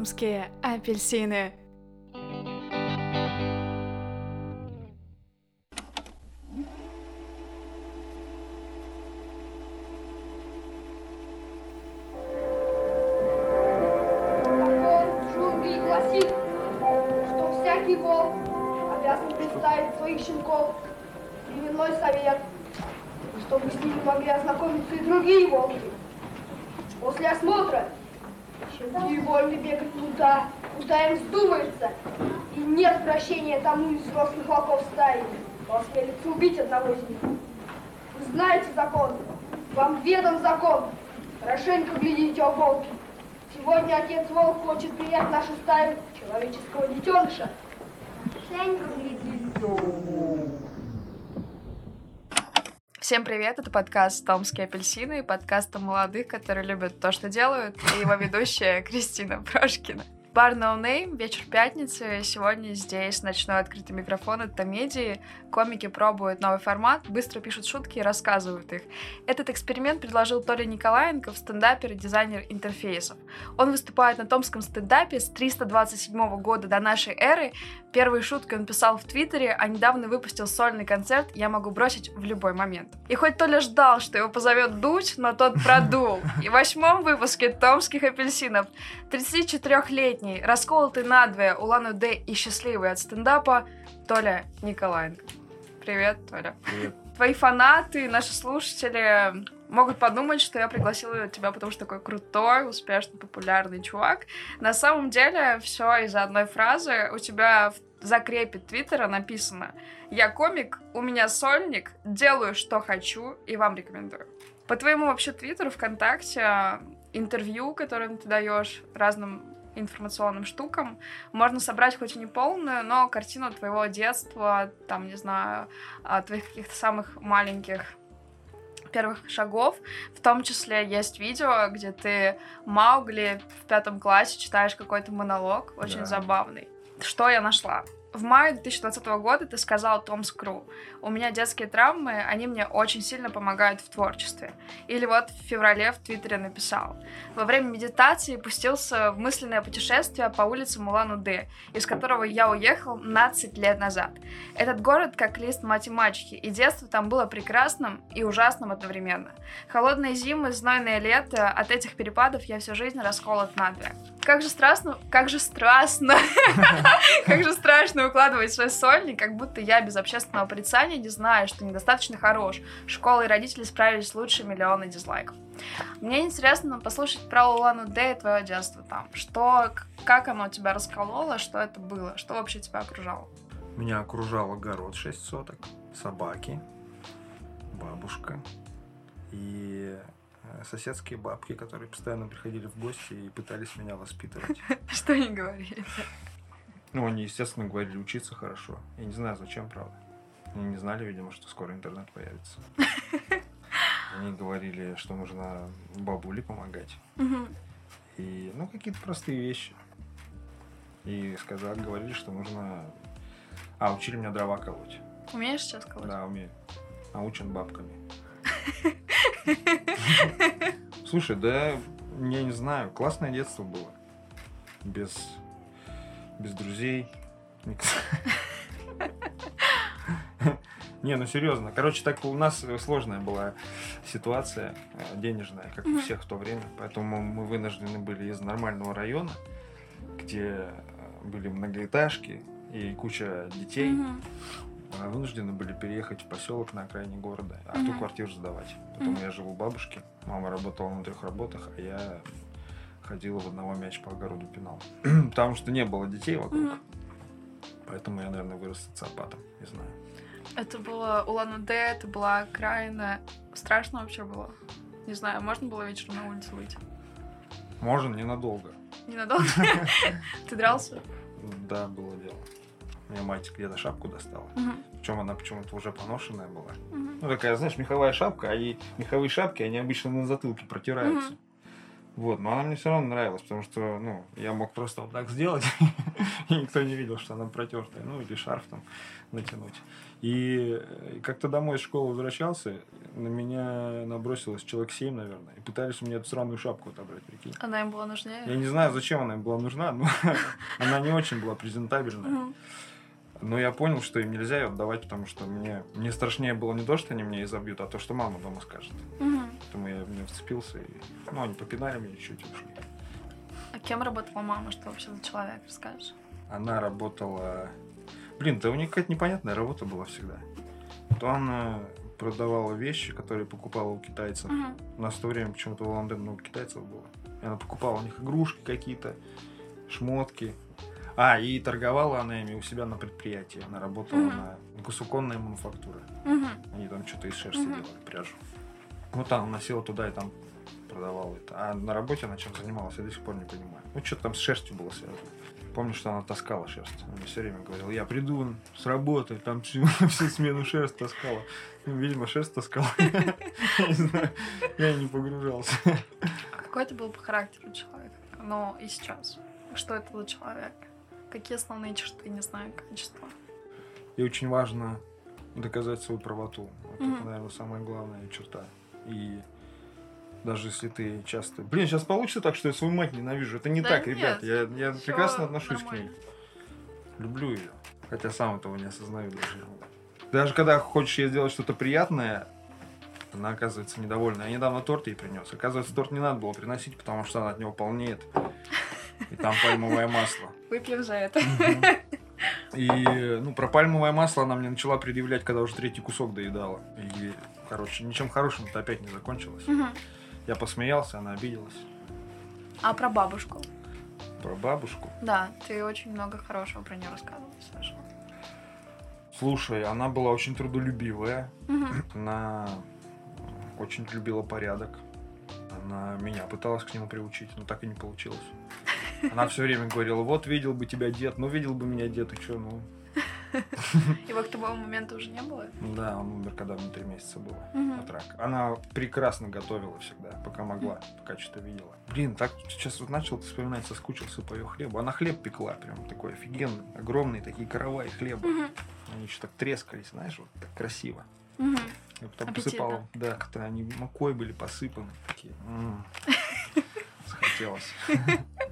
Томские апельсины. Волк хочет принять нашу стаю человеческого детеныша. Всем привет, это подкаст «Томские апельсины», подкаст о молодых, которые любят то, что делают, и его ведущая Кристина Прошкина. Бар No Name, вечер пятницы. Сегодня здесь ночной открытый микрофон от Томедии. Комики пробуют новый формат, быстро пишут шутки и рассказывают их. Этот эксперимент предложил Толя Николаенко, стендапер и дизайнер интерфейсов. Он выступает на томском стендапе с 327 года до нашей эры. Первые шутки он писал в Твиттере, а недавно выпустил сольный концерт «Я могу бросить в любой момент». И хоть Толя ждал, что его позовет дуть, но тот продул. И в восьмом выпуске «Томских апельсинов» 34-летний, расколотый надвое, улан-удэ и счастливый от стендапа Толя Николаенко. Привет, Толя. Привет. Твои фанаты, наши слушатели могут подумать, что я пригласила тебя, потому что такой крутой, успешный, популярный чувак. На самом деле, все из-за одной фразы. У тебя в закрепе Твиттера написано «Я комик, у меня сольник, делаю, что хочу, и вам рекомендую». По твоему вообще Твиттеру, ВКонтакте, интервью, которые ты даешь разным информационным штукам. Можно собрать хоть и не полную, но картину твоего детства, там, не знаю, а, твоих каких-то самых маленьких первых шагов. В том числе есть видео, где ты Маугли в пятом классе читаешь какой-то монолог, очень Да. забавный. Что я нашла? В мае 2020 года ты сказал Том Скру, у меня детские травмы, они мне очень сильно помогают в творчестве. Или вот в феврале в Твиттере написал, во время медитации пустился в мысленное путешествие по улице Мулан-Удэ, из которого я уехал 15 лет назад. Этот город как лист мать-мачехи, и детство там было прекрасным и ужасным одновременно. Холодные зимы, знойное лето, от этих перепадов я всю жизнь расколот надвое. Как же страстно, как же страстно, как же страшно укладывать свой сольник, как будто я без общественного порицания не знаю, что недостаточно хорош. Школа и родители справились лучше миллиона дизлайков. Мне интересно послушать про Улан Удэ и твое детство там. Что, как оно тебя раскололо, что это было, что вообще тебя окружало? Меня окружал огород 6 соток, собаки, бабушка и соседские бабки, которые постоянно приходили в гости и пытались меня воспитывать. Что они говорили? Ну, они, естественно, говорили учиться хорошо. Я не знаю, зачем, правда. Они не знали, видимо, что скоро интернет появится. Они говорили, что нужно бабуле помогать. И, ну, какие-то простые вещи. И сказали, говорили, что нужно... А, учили меня дрова колоть. Умеешь сейчас колоть? Да, умею. Научен бабками. Слушай, да, я не знаю, классное детство было. Без, без друзей. Не, ну серьезно. Короче, так у нас сложная была ситуация э, денежная, как у всех в то время. Поэтому мы вынуждены были из нормального района, где э, были многоэтажки и куча детей, а, вынуждены были переехать в поселок на окраине города, а ту квартиру сдавать. Потом Мгм. я жил у бабушки, мама работала на трех работах, а я ходил в одного мяч по огороду пинал. Потому что не было детей вокруг. Мгм. Поэтому я, наверное, вырос социопатом, не знаю. Это было Улан-Удэ, это была окраина. Страшно вообще было? Не знаю, можно было вечером на улицу выйти? Можно ненадолго. Ненадолго? Ты дрался? Да, было дело. Мне мать где-то шапку достала. Мгм. Причем она почему-то уже поношенная была. Мгм. Ну, такая, знаешь, меховая шапка, а и меховые шапки, они обычно на затылке протираются. Мгм. Вот, но она мне все равно нравилась, потому что, ну, я мог просто вот так сделать, и никто не видел, что она протертая, ну, или шарф там натянуть. И э, как-то домой из школы возвращался, на меня набросилось человек семь, наверное, и пытались у меня эту сраную шапку отобрать, прикинь. Она им была нужнее? Я не знаю, зачем она им была нужна, но она не очень была презентабельная. Но я понял, что им нельзя ее отдавать, потому что мне, мне страшнее было не то, что они меня изобьют, а то, что мама дома скажет. Мгм. Поэтому я в нее вцепился, и, ну, они попинали меня чуть и ушли. А кем работала мама? Что вообще за человек? Расскажешь? Она работала... Блин, да у нее какая-то непонятная работа была всегда. То она продавала вещи, которые покупала у китайцев. Мгм. У нас в то время почему-то в Улан-Удэ много китайцев было. И она покупала у них игрушки какие-то, шмотки. А, и торговала она ими у себя на предприятии. Она работала Мгм. на гусуконная мануфактура. Мгм. Они там что-то из шерсти Мгм. делали, пряжу. Вот там носила туда и там продавала это. А на работе она чем занималась, я до сих пор не понимаю. Ну, что-то там с шерстью было связано. Помню, что она таскала шерсть. Она мне все время говорила, я приду с работы, там всю, всю смену шерсть таскала. Ну, видимо, шерсть таскала. Я не знаю, я не погружался. А какой это был по характеру человек? Ну, и сейчас. Что это за человек? Какие основные черты, не знаю, качества? И очень важно доказать свою правоту. Вот Мгм. это, наверное, самая главная черта. И даже если ты часто... Блин, сейчас получится так, что я свою мать ненавижу. Это не Да так, нет, ребят. Я, я прекрасно отношусь к нормально. ней. Люблю ее. Хотя сам этого не осознаю даже. Даже когда хочешь ей сделать что-то приятное, она оказывается недовольна. Я недавно торт ей принес. Оказывается, торт не надо было приносить, потому что она от него полнеет. И там пальмовое масло. Выпьем за это. И, ну, про пальмовое масло она мне начала предъявлять, когда уже третий кусок доедала. И, короче, ничем хорошим это опять не закончилось. Мгм. Я посмеялся, она обиделась. А про бабушку? Про бабушку. Да, ты очень много хорошего про нее рассказывал, Саша. Слушай, она была очень трудолюбивая. Мгм. Она очень любила порядок. Она меня пыталась к нему приучить, но так и не получилось. Она все время говорила, вот видел бы тебя дед, ну видел бы меня дед, и что, ну... Его к тому моменту уже не было? Да, он умер, когда мне три месяца было. От рака. Она прекрасно готовила всегда, пока могла, пока что-то видела. Блин, так сейчас вот начал вспоминать, соскучился по ее хлебу. Она хлеб пекла, прям такой офигенный, огромные такие караваи хлеба. Они еще так трескались, знаешь, вот так красиво. Я потом Аппетитно. посыпал, да, как-то они мукой были посыпаны. Такие. Захотелось.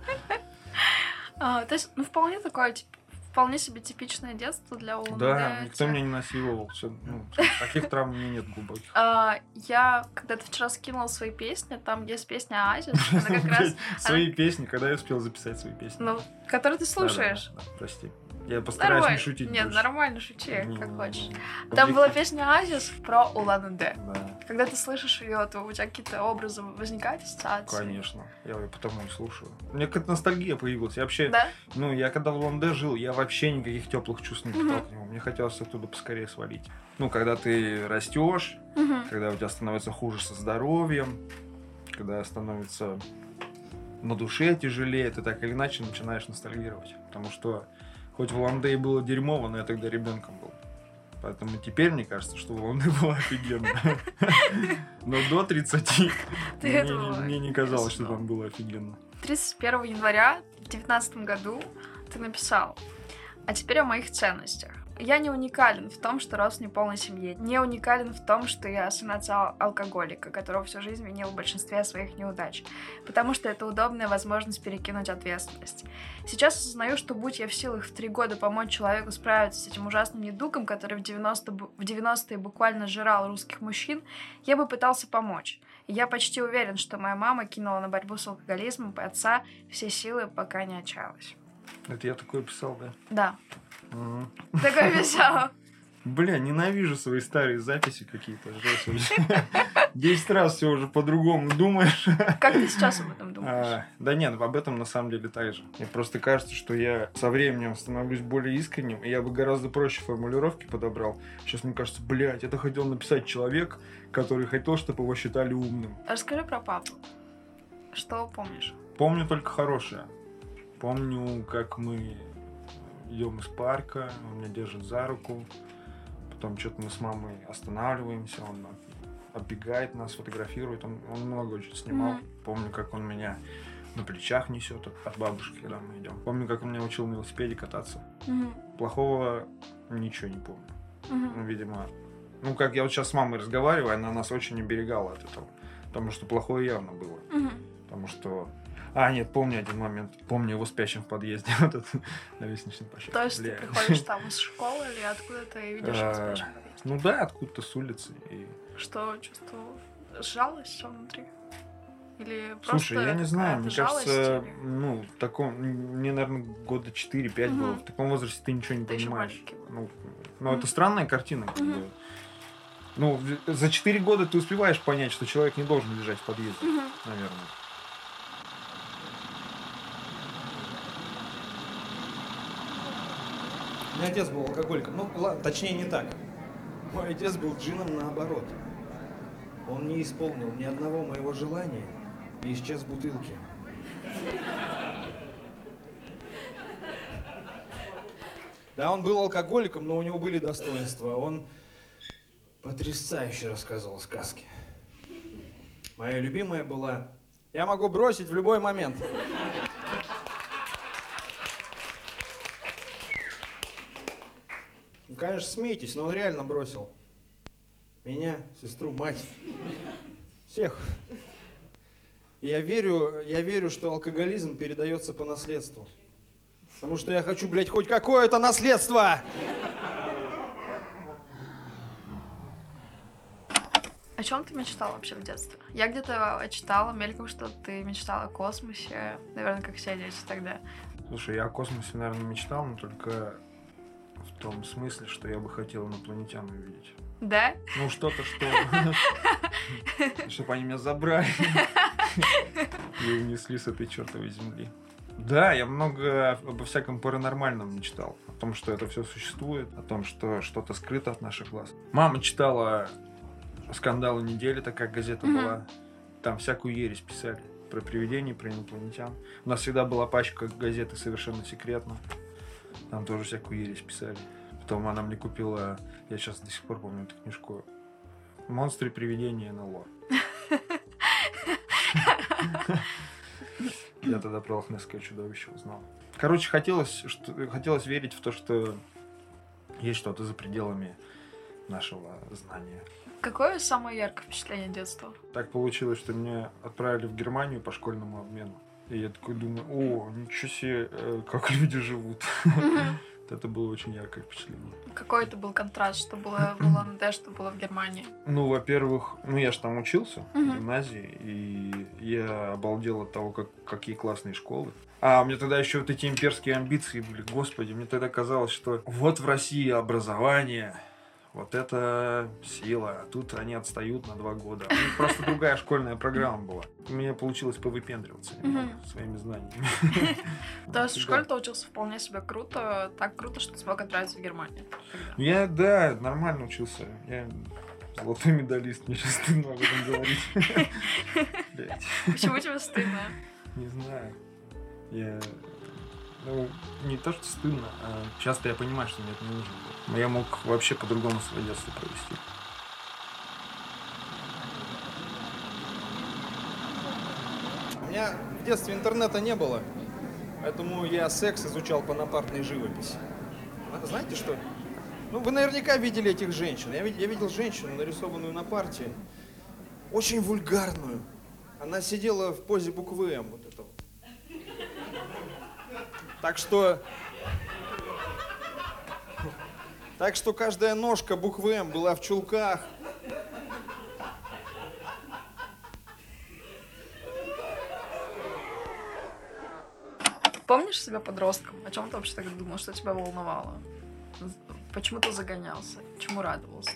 А, то есть, ну, вполне такое, тип- вполне себе типичное детство для Улан Да, никто меня не насиловал. всё, ну, таких травм у меня нет глубоких. А, я когда-то вчера скинула свои песни, там есть песня Азис, она как раз, Блядь, Свои песни, когда я успел записать свои песни. ну, которую ты слушаешь. Прости. Я постараюсь Нормально. не шутить Нет, больше. нормально шути, Не, как хочешь. Там была песня Азис про Улан-Удэ. Да, Когда ты слышишь ее, то у тебя какие-то образы возникают, ассоциации? конечно. Я ее потому и слушаю. У меня какая-то ностальгия появилась. Я вообще, Да? ну, я когда в Лонде жил, я вообще никаких теплых чувств не питал к нему. Мне хотелось оттуда поскорее свалить. Ну, когда ты растешь, когда у тебя становится хуже со здоровьем, когда становится на душе тяжелее, ты так или иначе начинаешь ностальгировать. Потому что хоть в Улан-Удэ и было дерьмово, но я тогда ребенком был. Поэтому теперь мне кажется, что в Улан-Удэ было офигенно. Но до 30 Ты мне, не казалось, что там было офигенно. 31 января в 2019 году ты написал «А теперь о моих ценностях. Я не уникален в том, что рос в неполной семье. Не уникален в том, что я сын отца алкоголика, которого всю жизнь винил в большинстве своих неудач. Потому что это удобная возможность перекинуть ответственность. Сейчас осознаю, что будь я в силах в три года помочь человеку справиться с этим ужасным недугом, который в 90 бу- в 90-е буквально жрал русских мужчин, я бы пытался помочь. И я почти уверен, что моя мама кинула на борьбу с алкоголизмом и отца все силы, пока не отчаялась. Это я такое писал, да? Да, Мгм. такое. Бля, ненавижу свои старые записи какие-то. Десять раз все уже по-другому думаешь. Как ты сейчас об этом думаешь? А, да нет, об этом на самом деле так же. Мне просто кажется, что я со временем становлюсь более искренним, и я бы гораздо проще формулировки подобрал. Сейчас мне кажется, блядь, это хотел написать человек, который хотел, чтобы его считали умным. Расскажи про папу. Что помнишь? Помню только хорошее. Помню, как мы идем из парка, он меня держит за руку. Потом что-то мы с мамой останавливаемся, он оббегает нас, фотографирует. Он, он много очень снимал. Мгм. Помню, как он меня на плечах несет от, от бабушки, когда мы идем. Помню, как он меня учил на велосипеде кататься. Мгм. Плохого ничего не помню. Ну, видимо, ну, как я вот сейчас с мамой разговариваю, она нас очень оберегала от этого. Потому что плохое явно было. Мгм. Потому что... А, нет, помню один момент. Помню его спящим в подъезде. Вот это на лестничной площадке. То есть ты Бля. приходишь там из школы или откуда-то и видишь его А, спящим в подъезде? Ну да, откуда-то с улицы. И... Что чувствовал? Жалость все внутри? Или просто Слушай, я не знаю, мне кажется, или- ну, в таком, мне, наверное, года 4-5 Мгм. было. В таком возрасте ты ничего не Ты понимаешь. Ну, ну, Мгм. это странная картина. как бы. Ну, за 4 года ты успеваешь понять, что человек не должен лежать в подъезде, Мгм. наверное. У меня отец был алкоголиком. Ну, ладно, точнее не так. Мой отец был джином наоборот. Он не исполнил ни одного моего желания и исчез в бутылке. Да, он был алкоголиком, но у него были достоинства. Он потрясающе рассказывал сказки. Моя любимая была «Я могу бросить в любой момент». Конечно, смейтесь, но он реально бросил. Меня, сестру, мать. Всех. Я верю, я верю, что алкоголизм передается по наследству. Потому что я хочу, блядь, хоть какое-то наследство! О чем ты мечтал вообще в детстве? Я где-то читала мельком, что ты мечтала о космосе, наверное, как все дети тогда. Слушай, я о космосе, наверное, мечтал, но только в том смысле, что я бы хотел инопланетян увидеть. Да? Ну, что-то, что... Чтобы они меня забрали и унесли с этой чертовой земли. Да, я много обо всяком паранормальном мечтал. О том, что это все существует, о том, что что-то скрыто от наших глаз. Мама читала «Скандалы недели», такая газета Мгм. была. Там всякую ересь писали про привидений, про инопланетян. У нас всегда была пачка газеты «Совершенно секретно». Там тоже всякую ересь писали. Потом она мне купила, я сейчас до сих пор помню эту книжку, «Монстры, привидения, НЛО». Я тогда про лохнесское чудовище узнал. Короче, хотелось, что, хотелось верить в то, что есть что-то за пределами нашего знания. Какое самое яркое впечатление детства? Так получилось, что меня отправили в Германию по школьному обмену. И я такой думаю, о, ничего себе, э, как люди живут. Это было очень яркое впечатление. Какой это был контраст, что было в ЛНД, что было в Германии? Ну, во-первых, ну я же там учился в гимназии, и я обалдел от того, как, какие классные школы. А у меня тогда еще вот эти имперские амбиции были. Господи, мне тогда казалось, что вот в России образование, вот это сила, а тут они отстают на два года. Просто другая школьная программа была. У меня получилось повыпендриваться своими знаниями. То есть в школе ты учился вполне себе круто, так круто, что ты смог отправиться в Германию. Я, да, нормально учился. Я золотой медалист, мне сейчас стыдно об этом говорить. Почему тебе стыдно? Не знаю. Я... Ну, не то, что стыдно, а часто я понимаю, что мне это не нужно было. Я мог вообще по-другому свое детство провести. У меня в детстве интернета не было, поэтому я секс изучал по напартной живописи. А Знаете что? Ну, вы наверняка видели этих женщин. Я, я видел женщину, нарисованную на парте, очень вульгарную. Она сидела в позе буквы М, вот это вот. Так что... Так что каждая ножка буквы М была в чулках. Помнишь себя подростком? О чем ты вообще тогда думал? Что тебя волновало? Почему ты загонялся? Чему радовался?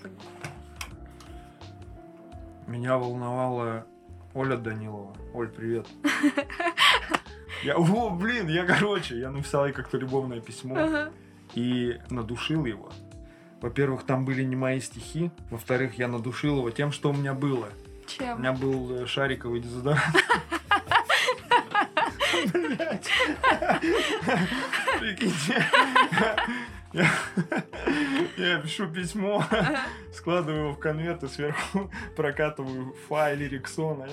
Меня волновала Оля Данилова. Оль, привет. Я, о, блин, я, короче, я написал ей как-то любовное письмо Ага. и надушил его. Во-первых, там были не мои стихи. Во-вторых, я надушил его тем, что у меня было. У Чем? меня был э, шариковый дезодорант. Блядь. Прикиньте. Я, я пишу письмо, складываю его в конверт и сверху прокатываю файл Эриксона.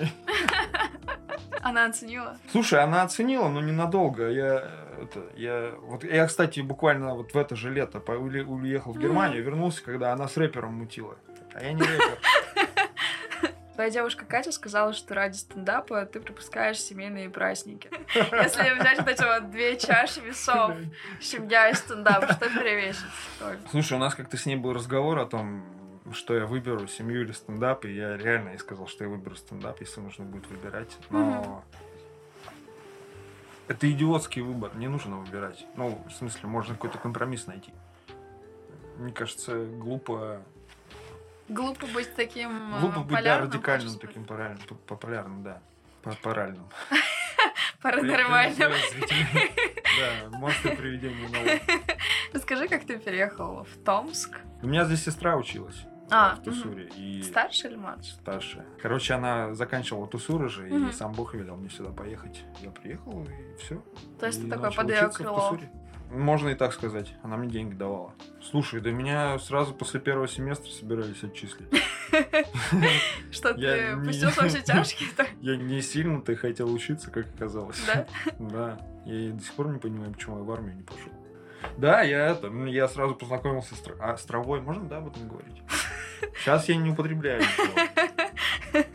Она оценила? Слушай, она оценила, но ненадолго. Я, это, я, вот, я, кстати, буквально вот в это же лето по- уехал в Германию, вернулся, когда она с рэпером мутила. А я не рэпер. Твоя девушка Катя сказала, что ради стендапа ты пропускаешь семейные праздники. Если взять вот эти вот две чаши весов, семья и стендап, что перевесит? Слушай, у нас как-то с ней был разговор о том, что я выберу, семью или стендап, и я реально ей сказал, что я выберу стендап, если нужно будет выбирать. Но это идиотский выбор, не нужно выбирать. Ну, в смысле, можно какой-то компромисс найти. Мне кажется, глупо, Глупо быть таким э, глупо быть да, радикальным, таким популярным, популярным, да. Попаральным. Паранормальным. Да, монстр привидения на. Расскажи, как ты переехал в Томск? У меня здесь сестра училась А, в Тусуре. И... Старше или младше? старшая. Короче, она заканчивала Тусуры же, и Мгм. сам Бог велел мне сюда поехать. Я приехал, и все. То есть ты такой под её крыло. Можно и так сказать. Она мне деньги давала. Слушай, да меня сразу после первого семестра собирались отчислить. Что ты пустился во все тяжкие-то? Я не сильно-то хотел учиться, как оказалось. Да? Да. Я и до сих пор не понимаю, почему я в армию не пошел. Да, я это, я сразу познакомился а, с травой, можно, да, об этом говорить? Сейчас я не употребляю ничего.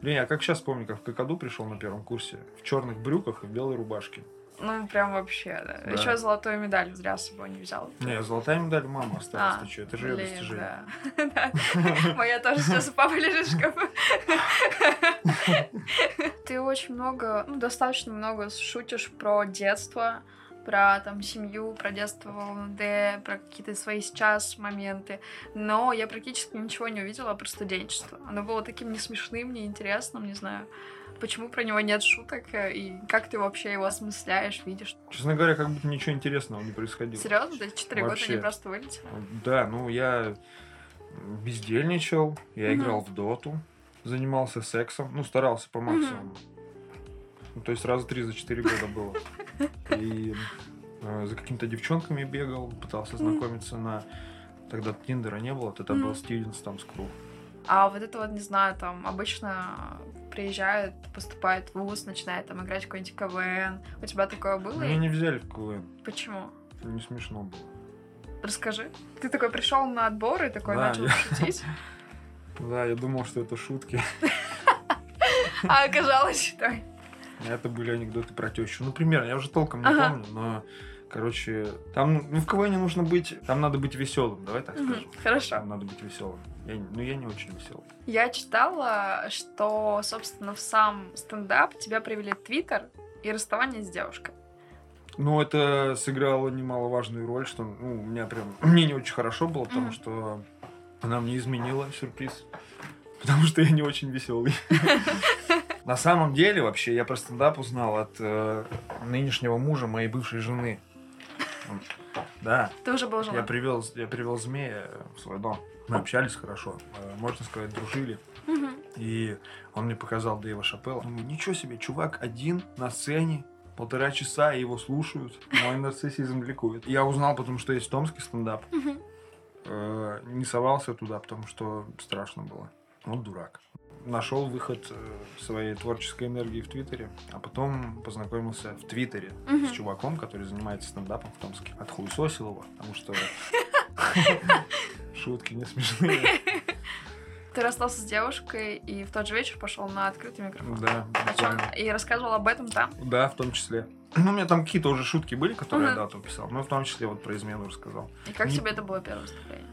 Блин, я как сейчас помню, как в Кокоду пришел на первом курсе, в черных брюках и в белой рубашке. Ну, прям вообще, да. Да. Еще золотую медаль зря с собой не взял. Не, золотая медаль мама осталась, А, ты что, это же блин, достижение. да. Моя тоже сейчас у папы лежит. Ты очень много, ну, достаточно много шутишь про детство, про там семью, про детство в ЛНД, про какие-то свои сейчас моменты. Но я практически ничего не увидела про студенчество. Оно было таким не смешным, не интересным, не знаю. Почему про него нет шуток, э, и как ты вообще его осмысляешь, видишь? Честно говоря, как будто ничего интересного не происходило. Серьезно? За четыре года Вообще. они просто вылетели? Да, ну я бездельничал, я Мгм. играл в доту, занимался сексом, ну старался по максимуму. Ну, то есть раза три за четыре года было. И э, за какими-то девчонками бегал, пытался знакомиться на... Тогда Тиндера не было, тогда был. Стивенс там с Кру. А вот это вот, не знаю, там обычно приезжают, поступают в ВУЗ, начинают там играть какой-нибудь КВН. У тебя такое было? Меня не взяли в КВН, Почему? не смешно было. Расскажи. Ты такой пришел на отбор и такой Да, начал я- шутить, Да, я думал, что это шутки. а оказалось, что... Это были анекдоты про тещу. Ну, примерно, я уже толком не Ага. помню, но, короче, там, ну, в КВН нужно быть, там надо быть веселым, давай так скажем. Хорошо. Там надо быть веселым. Я, ну, я не очень веселый. Я читала, что, собственно, в сам стендап тебя привели Твиттер и расставание с девушкой. Ну, это сыграло немаловажную роль, что, ну, у меня прям, мне не очень хорошо было, потому Мгм. что она мне изменила, сюрприз. Потому что я не очень веселый. На самом деле, вообще, я про стендап узнал от э, нынешнего мужа моей бывшей жены. Да, Ты уже был я женат. привел, я привел змея в свой дом. Мы общались хорошо, э, можно сказать, дружили. Мгм. И он мне показал Дэйва Шапелла. Думаю, ничего себе, чувак один на сцене, полтора часа, и его слушают. Мой нарциссизм ликует. Я узнал, потому что есть томский стендап. Э, Не совался туда, потому что страшно было. Вот дурак. Нашел выход э, своей творческой энергии в Твиттере, а потом познакомился в Твиттере Мгм. с чуваком, который занимается стендапом в Томске. Отхуесосил его, потому что шутки не смешные. Ты расстался с девушкой и в тот же вечер пошел на открытый микрофон. Да, О. И рассказывал об этом там. Да, в том числе. Ну, у меня там какие-то уже шутки были, которые я дату писал. Но в том числе вот про измену рассказал. И как Не- тебе это было первое выступление?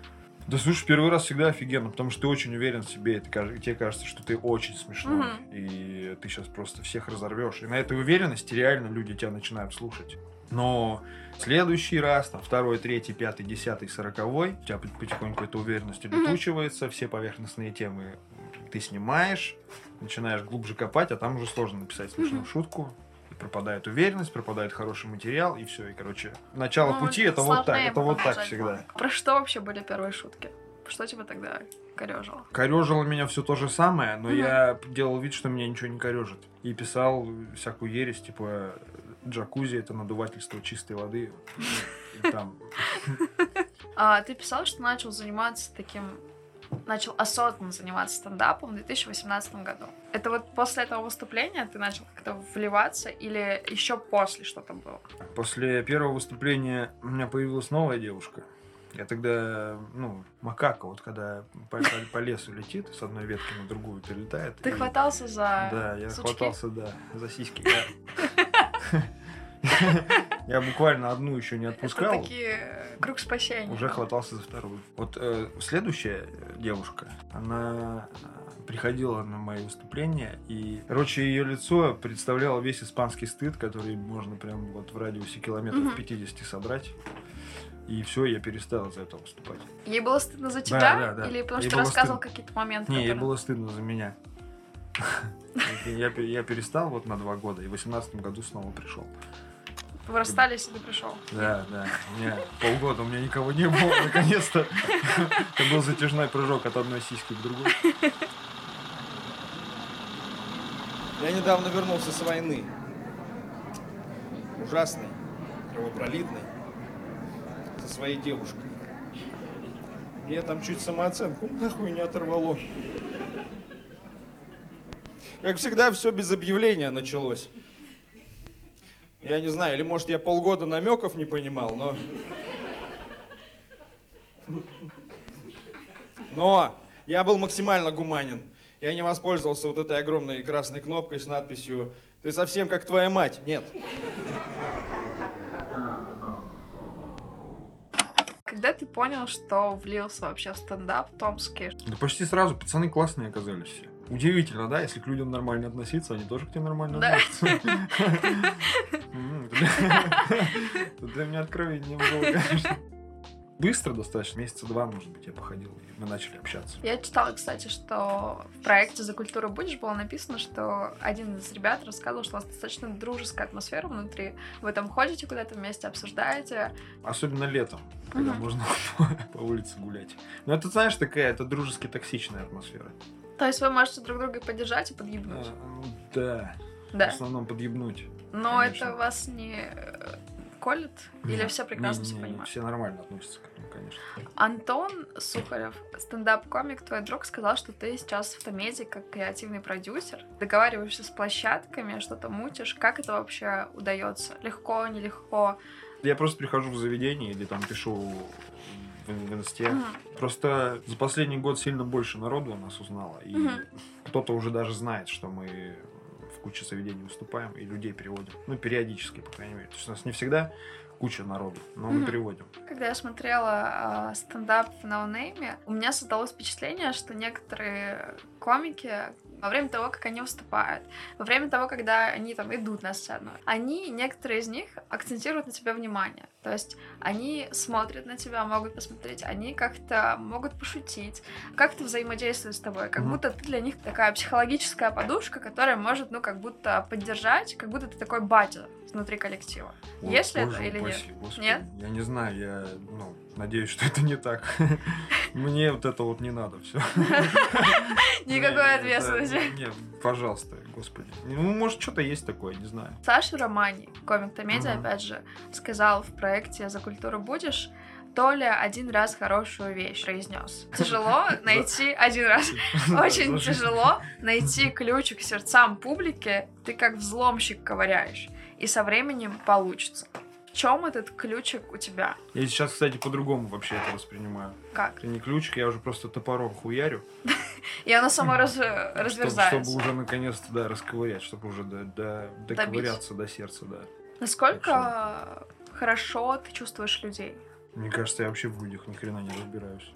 Да слушай, первый раз всегда офигенно, потому что ты очень уверен в себе, и ты тебе кажется, что ты очень смешной, Мгм. и ты сейчас просто всех разорвешь. И на этой уверенности реально люди тебя начинают слушать. Но следующий раз, там, второй, третий, пятый, десятый, сороковой, у тебя пот- потихоньку эта уверенность улетучивается, все поверхностные темы ты снимаешь, начинаешь глубже копать, а там уже сложно написать смешную Мгм. шутку. Пропадает уверенность, пропадает хороший материал, и все. И, короче, начало Ну, пути это вот так, это вот так всегда. было. Про что вообще были первые шутки? Что тебя тогда корежило? Корежило меня все то же самое, но Мгм. я делал вид, что меня ничего не корежит. И писал всякую ересь, типа джакузи это надувательство чистой воды. И там. А, ты писал, что начал заниматься таким начал осознанно заниматься стендапом в 2018 году. Это вот после этого выступления ты начал как-то вливаться или еще после что-то было? После первого выступления у меня появилась новая девушка. Я тогда, ну, макака, вот когда по, по, по лесу летит, с одной ветки на другую перелетает. Ты и- хватался за Да, я сучки? хватался, да, за сиськи. Я- буквально одну еще не Это отпускал. такие э, круг спасения. Уже хватался за вторую. Вот э, следующая э, девушка, она э, приходила на мои выступления, и, короче, ее лицо представляло весь испанский стыд, который можно прям вот в радиусе километров Мгм. 50 собрать. И все, я перестал из-за этого выступать. Ей было стыдно за Да, тебя? да, да. Или потому Ей что ты рассказывал стыдно. какие-то моменты? Не, ей которые- было стыдно за меня. Я, пе- я перестал вот на два года, и в 18 году снова пришел. Вы расстались, и ты пришел. Да, да. У меня полгода у меня никого не было, наконец-то. Это был затяжной прыжок от одной сиськи к другой. Я недавно вернулся с войны. Ужасной, кровопролитной. Со своей девушкой. Мне там чуть самооценку нахуй не оторвало. Как всегда, все без объявления началось. Я не знаю, или может я полгода намеков не понимал, но... Но я был максимально гуманен. Я не воспользовался вот этой огромной красной кнопкой с надписью «Ты совсем как твоя мать». Нет. Когда ты понял, что влился вообще в стендап томский? Да почти сразу пацаны классные оказались все. Удивительно, да, если к людям нормально относиться, они тоже к тебе нормально Да. относятся. Это для- меня откровение было, конечно. Быстро достаточно, месяца два, может быть, я походил, и мы начали общаться. Я читала, кстати, что в проекте «За культуру будешь» было написано, что один из ребят рассказывал, что у вас достаточно дружеская атмосфера внутри. Вы там ходите куда-то вместе, обсуждаете. Особенно летом, когда можно по улице гулять. Но это, знаешь, такая, это дружески токсичная атмосфера. То есть вы можете друг друга поддержать и подъебнуть. А, Да, в Да. основном подъебнуть. Но конечно. это вас не э, колет? Или Нет, все прекрасно не- все не- понимают? Все нормально относятся к этому, конечно. Антон Сухарев, стендап-комик, твой друг, сказал, что ты сейчас в Томеде как креативный продюсер. Договариваешься с площадками, что-то мутишь. Как это вообще удается? Легко, нелегко? Я просто прихожу в заведение или там пишу в, в инсте. Мгм. Просто за последний год сильно больше народу о нас узнало. И Мгм. кто-то уже даже знает, что мы в куче заведений выступаем и людей переводим. Ну, периодически, по крайней мере. То есть у нас не всегда куча народу, но мы Мгм. переводим. Когда я смотрела а, стендап в ноунейме, у меня создалось впечатление, что некоторые комики во время того, как они выступают, во время того, когда они там идут на сцену, они, некоторые из них, акцентируют на тебя внимание. То есть они смотрят на тебя, могут посмотреть, они как-то могут пошутить, как-то взаимодействуют с тобой, как будто ты для них такая психологическая подушка, которая может, ну, как будто поддержать, как будто ты такой батя внутри коллектива. Ой, Есть ли это или нет? господи. Нет? Я не знаю, я ну, надеюсь, что это не так. Мне вот это вот не надо все. Никакой ответственности. Нет, пожалуйста, господи. Ну, может, что-то есть такое, не знаю. Саша Романи, комик комедия, Мгм. опять же, сказал в проекте «За культуру будешь», Толя один раз хорошую вещь произнес. Тяжело найти один раз. Очень тяжело найти ключ к сердцам публики. Ты как взломщик ковыряешь. И со временем получится. В чем этот ключик у тебя? Я сейчас, кстати, по-другому вообще это воспринимаю. Как? Это не ключик, я уже просто топором хуярю. И оно само разверзается. чтобы уже наконец-то, да, расковырять, чтобы уже до, до, доковыряться до сердца, да. Насколько хорошо ты чувствуешь людей? Мне кажется, я вообще в людях ни хрена не разбираюсь.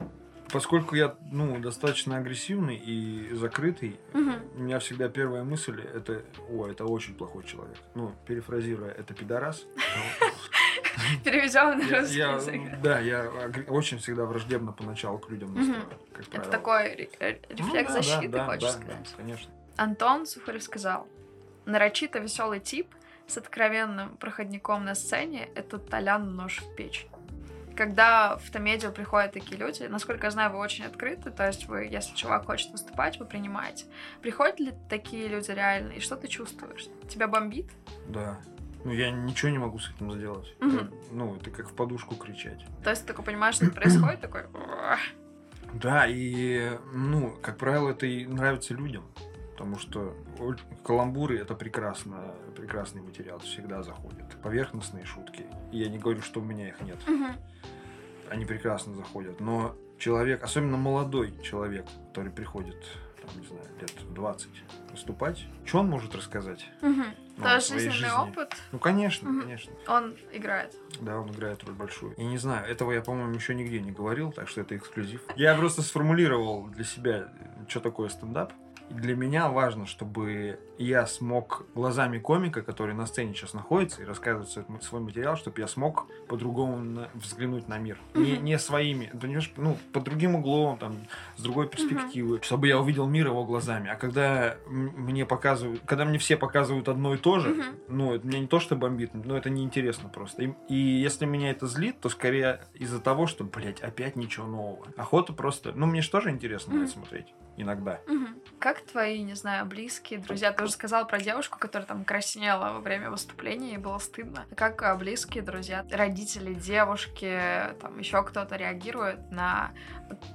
Поскольку я, ну, достаточно агрессивный и закрытый, Мгм. у меня всегда первая мысль это, о, это очень плохой человек. Ну, перефразируя, это пидорас. Переведем на русский язык. да, я очень всегда враждебно поначалу к людям настроен, Это такой э, Ну рефлекс защиты, хочешь сказать? конечно. Антон Сухарев сказал, нарочито веселый тип с откровенным проходником на сцене — это Толян нож в печь. Когда в Томедио приходят такие люди, насколько я знаю, вы очень открыты, то есть вы, если чувак хочет выступать, вы принимаете. Приходят ли такие люди реально, и что ты чувствуешь? Тебя бомбит? Да. Ну, я ничего не могу с этим сделать. Мгм. Это, ну, это как в подушку кричать. То есть ты такой понимаешь, что происходит, такой... Да, и, ну, как правило, это и нравится людям. Потому что каламбуры это прекрасно, прекрасный материал, всегда заходят. Поверхностные шутки. И я не говорю, что у меня их нет. Они прекрасно заходят. Но человек, особенно молодой человек, который приходит, там, не знаю, лет в 20 выступать, что он может рассказать? Ну, То о есть своей жизненный жизни. опыт, Ну, конечно, Мгм. конечно. он играет. Да, он играет роль большую. И не знаю, этого я, по-моему, еще нигде не говорил, так что это эксклюзив. Я просто сформулировал для себя, что такое стендап. И для меня важно, чтобы я смог глазами комика, который на сцене сейчас находится и рассказывает свой, материал, чтобы я смог по-другому взглянуть на мир. Не, не своими, понимаешь, ну, под другим углом, там, с другой перспективы, чтобы я увидел мир его глазами. А когда мне показывают, когда мне все показывают одно и то же, Мгм. ну, это меня не то, что бомбит, но это неинтересно просто. И, и если меня это злит, то скорее из-за того, что, блядь, опять ничего нового. Охота просто... Ну, мне же тоже интересно на это смотреть. Иногда. Как твои, не знаю, близкие, друзья? Ты уже сказала про девушку, которая там краснела во время выступления, и было стыдно. Как а, близкие, друзья, родители, девушки, там еще кто-то реагирует на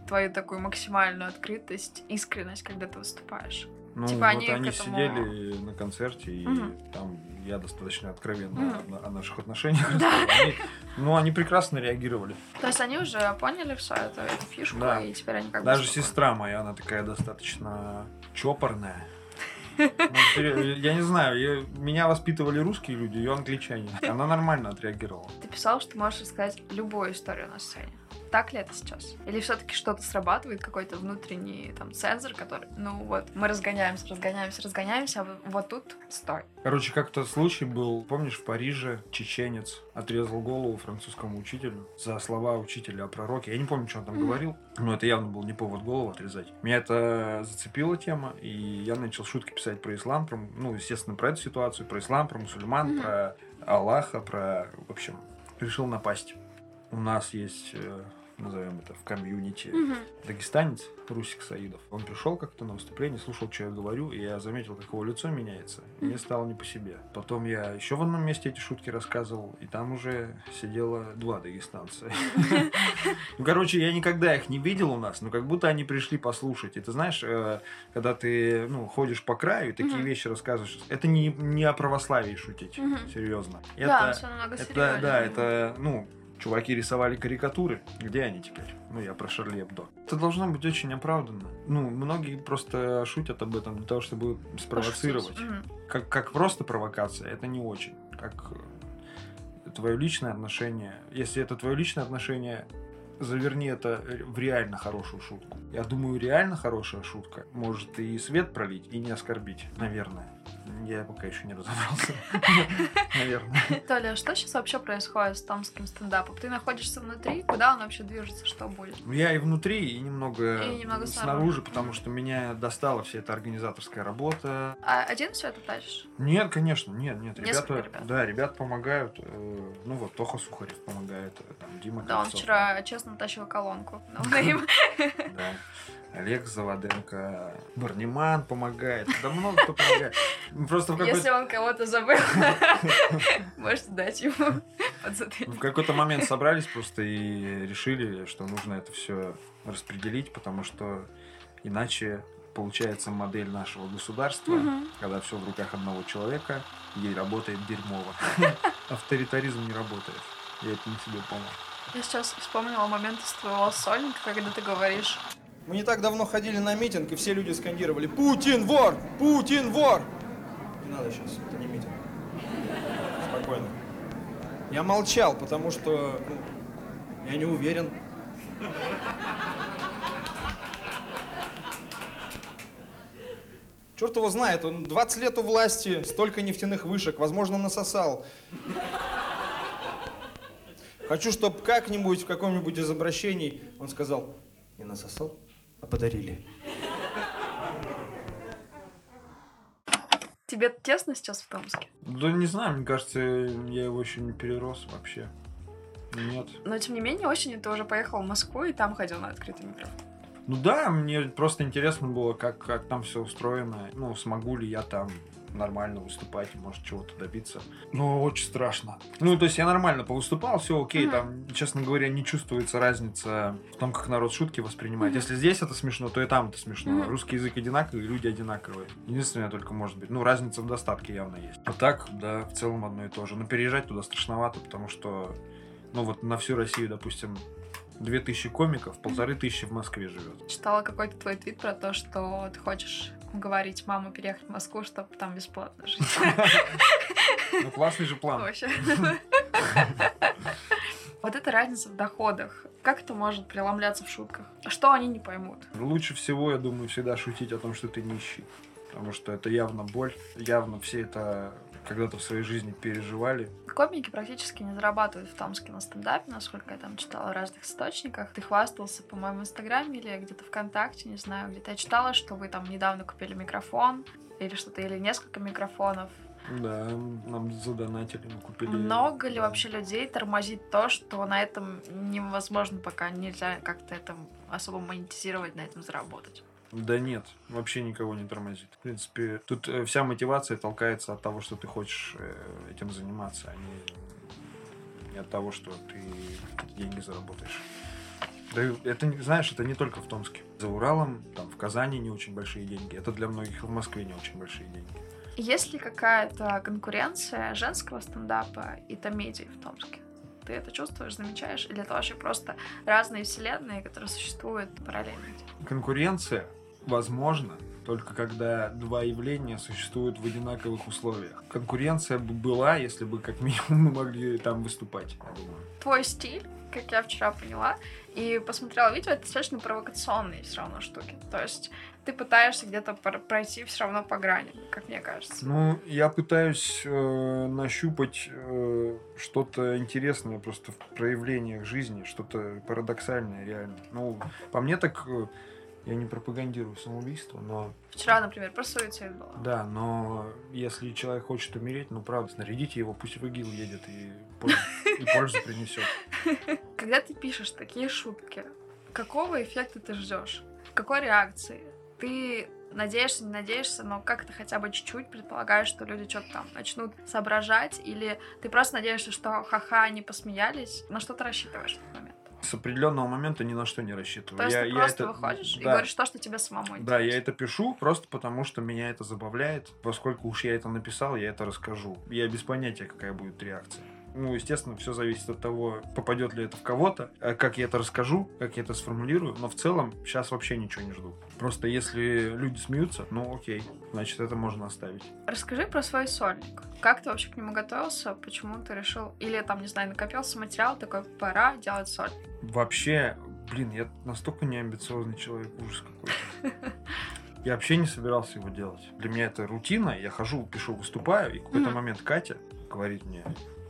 твою такую максимальную открытость, искренность, когда ты выступаешь? Ну, Типа вот они они, этому- сидели на концерте, и Мгм. там я достаточно откровенно Мгм. о, наших отношениях рассказал. Они- ну, они прекрасно реагировали. То есть они уже поняли все это, эту фишку, Да. и теперь они как бы... Даже спокойны. сестра моя, она такая достаточно чопорная. Ну, Я не знаю, меня воспитывали русские люди, ее англичане. Она нормально отреагировала. Ты писал, что можешь рассказать любую историю на сцене. Так ли это сейчас? Или все-таки что-то срабатывает, какой-то внутренний там цензор, который, ну вот, мы разгоняемся, разгоняемся, разгоняемся, а вот- тут стой. Короче, как-то случай был, помнишь, в Париже чеченец отрезал голову французскому учителю за слова учителя о пророке. Я не помню, что он там Мгм. говорил, но это явно был не повод голову отрезать. Меня это зацепила тема, и я начал шутки писать про ислам, про, ну, естественно, про эту ситуацию, про ислам, про мусульман, Мгм. про Аллаха, про, в общем, решил напасть. У нас есть, э, назовем это, в комьюнити Мгм. дагестанец Русик Саидов. Он пришел как-то на выступление, слушал, что я говорю, и я заметил, как его лицо меняется. И мне стало не по себе. Потом я еще в одном месте эти шутки рассказывал, и там уже сидело два дагестанца. Ну, короче, я никогда их не видел у нас, но как будто они пришли послушать. И ты знаешь, э, когда ты ну, ходишь по краю и такие вещи рассказываешь, это не, не о православии шутить, серьезно. Да, все намного серьезнее. да, это, ну, чуваки рисовали карикатуры. Где они теперь? Ну, я про Шарли Эбдо. Это должно быть очень оправданно. Ну, многие просто шутят об этом для того, чтобы спровоцировать. Как, как просто провокация, это не очень. Как э, твое личное отношение. Если это твое личное отношение, заверни это в реально хорошую шутку. Я думаю, реально хорошая шутка может и свет пролить, и не оскорбить, наверное. Я пока еще не разобрался. Наверное. Толя, что сейчас вообще происходит с томским стендапом? Ты находишься внутри, куда он вообще движется, что будет? Я и внутри, и немного, И немного снаружи. потому что меня достала вся эта организаторская работа. А один все это тащишь? Нет, конечно, нет, нет. Несколько Ребята, ребят? да, ребят помогают. э, Ну вот, Тоха Сухарев помогает, э, там, Дима Да, он Кольцов, вчера честно тащил колонку. Да. Олег Заводенко, Барниман помогает. Да много кто помогает. Просто в Если какой-то, он кого-то забыл, можете дать ему в какой-то момент собрались просто и решили, что нужно это все распределить, потому что иначе получается модель нашего государства, когда все в руках одного человека, и работает дерьмово. Авторитаризм не работает. Я это на себе понял. Я сейчас вспомнила момент из твоего сольника, когда ты говоришь Мы не так давно ходили на митинг, и все люди скандировали «Путин вор! Путин вор!» Не надо сейчас, это не митинг. Спокойно. Я молчал, потому что ну, я не уверен. Черт его знает, он 20 лет у власти, столько нефтяных вышек, возможно, насосал. Хочу, чтобы как-нибудь в каком-нибудь из обращений он сказал, не насосал, подарили. Тебе тесно сейчас в Томске? Да не знаю, мне кажется, я его еще не перерос вообще. Нет. Но тем не менее, осенью ты уже поехал в Москву и там ходил на открытый микрофон. Ну да, мне просто интересно было, как, как там все устроено. Ну, смогу ли я там нормально выступать, может чего-то добиться. Но очень страшно. Ну, то есть я нормально повыступал, все окей, Мгм. там, честно говоря, не чувствуется разница в том, как народ шутки воспринимает. Мгм. Если здесь это смешно, то и там это смешно. Мгм. Русский язык одинаковый, люди одинаковые. Единственное только может быть, ну, разница в достатке явно есть. А так, да, в целом одно и то же. Но переезжать туда страшновато, потому что, ну, вот на всю Россию, допустим, две тысячи комиков, полторы тысячи в Москве живет. Читала какой-то твой твит про то, что ты хочешь уговорить маму переехать в Москву, чтобы там бесплатно жить. Ну, классный же план. Вообще. Вот эта разница в доходах, как это может преломляться в шутках? Что они не поймут? Лучше всего, я думаю, всегда шутить о том, что ты нищий. Потому что это явно боль. Явно все это когда-то в своей жизни переживали. Комики практически не зарабатывают в Томске на стендапе, насколько я там читала в разных источниках. Ты хвастался, по-моему, в Инстаграме или где-то ВКонтакте, не знаю, где-то я читала, что вы там недавно купили микрофон или что-то, или несколько микрофонов. Да, нам задонатили, мы купили... Много ли вообще людей тормозит то, что на этом невозможно пока нельзя как-то это особо монетизировать, на этом заработать? Да нет, вообще никого не тормозит. В принципе, тут э, вся мотивация толкается от того, что ты хочешь э, этим заниматься, а не, не от того, что ты деньги заработаешь. Да это, знаешь, это не только в Томске. За Уралом, там, в Казани не очень большие деньги. Это для многих в Москве не очень большие деньги. Есть ли какая-то конкуренция женского стендапа и комедии в Томске? Ты это чувствуешь, замечаешь? Или это вообще просто разные вселенные, которые существуют параллельно? Конкуренция возможна только когда два явления существуют в одинаковых условиях. Конкуренция бы была, если бы как минимум мы могли там выступать, я думаю. Твой стиль, как я вчера поняла, и посмотрела видео, это достаточно провокационные все равно штуки. То есть ты пытаешься где-то пр- пройти все равно по грани, как мне кажется. Ну, я пытаюсь э, нащупать э, что-то интересное просто в проявлениях жизни, что-то парадоксальное реально. Ну, по мне так, э, я не пропагандирую самоубийство, но Вчера, например, про суицид было. да, но если человек хочет умереть, ну правда, снарядите его, пусть в ИГИЛ едет и пользу, и пользу принесет. Когда ты пишешь такие шутки, какого эффекта ты ждешь? Какой реакции? Ты надеешься, не надеешься, но как-то хотя бы чуть-чуть предполагаешь, что люди что-то там начнут соображать, или ты просто надеешься, что ха-ха, они посмеялись, на что ты рассчитываешь в этот момент? С определенного момента ни на что не рассчитываю. То есть Я- ты я просто это- выходишь и да. говоришь то, что тебе самому Да, я интересно. это пишу просто потому, что меня это забавляет. Поскольку уж я это написал, я это расскажу. Я без понятия, какая будет реакция. Ну, естественно, все зависит от того, попадет ли это в кого-то, э, как я это расскажу, как я это сформулирую. Но в целом сейчас вообще ничего не жду. Просто если люди смеются, ну окей, значит это можно оставить. Расскажи про свой сольник. Как ты вообще к нему готовился? Почему ты решил? Или там, не знаю, накопился материал, такой, пора делать сольник. Вообще, блин, я настолько неамбициозный человек, ужас какой-то. Я вообще не собирался его делать. Для меня это рутина. Я хожу, пишу, выступаю, и в какой-то момент Катя говорит мне,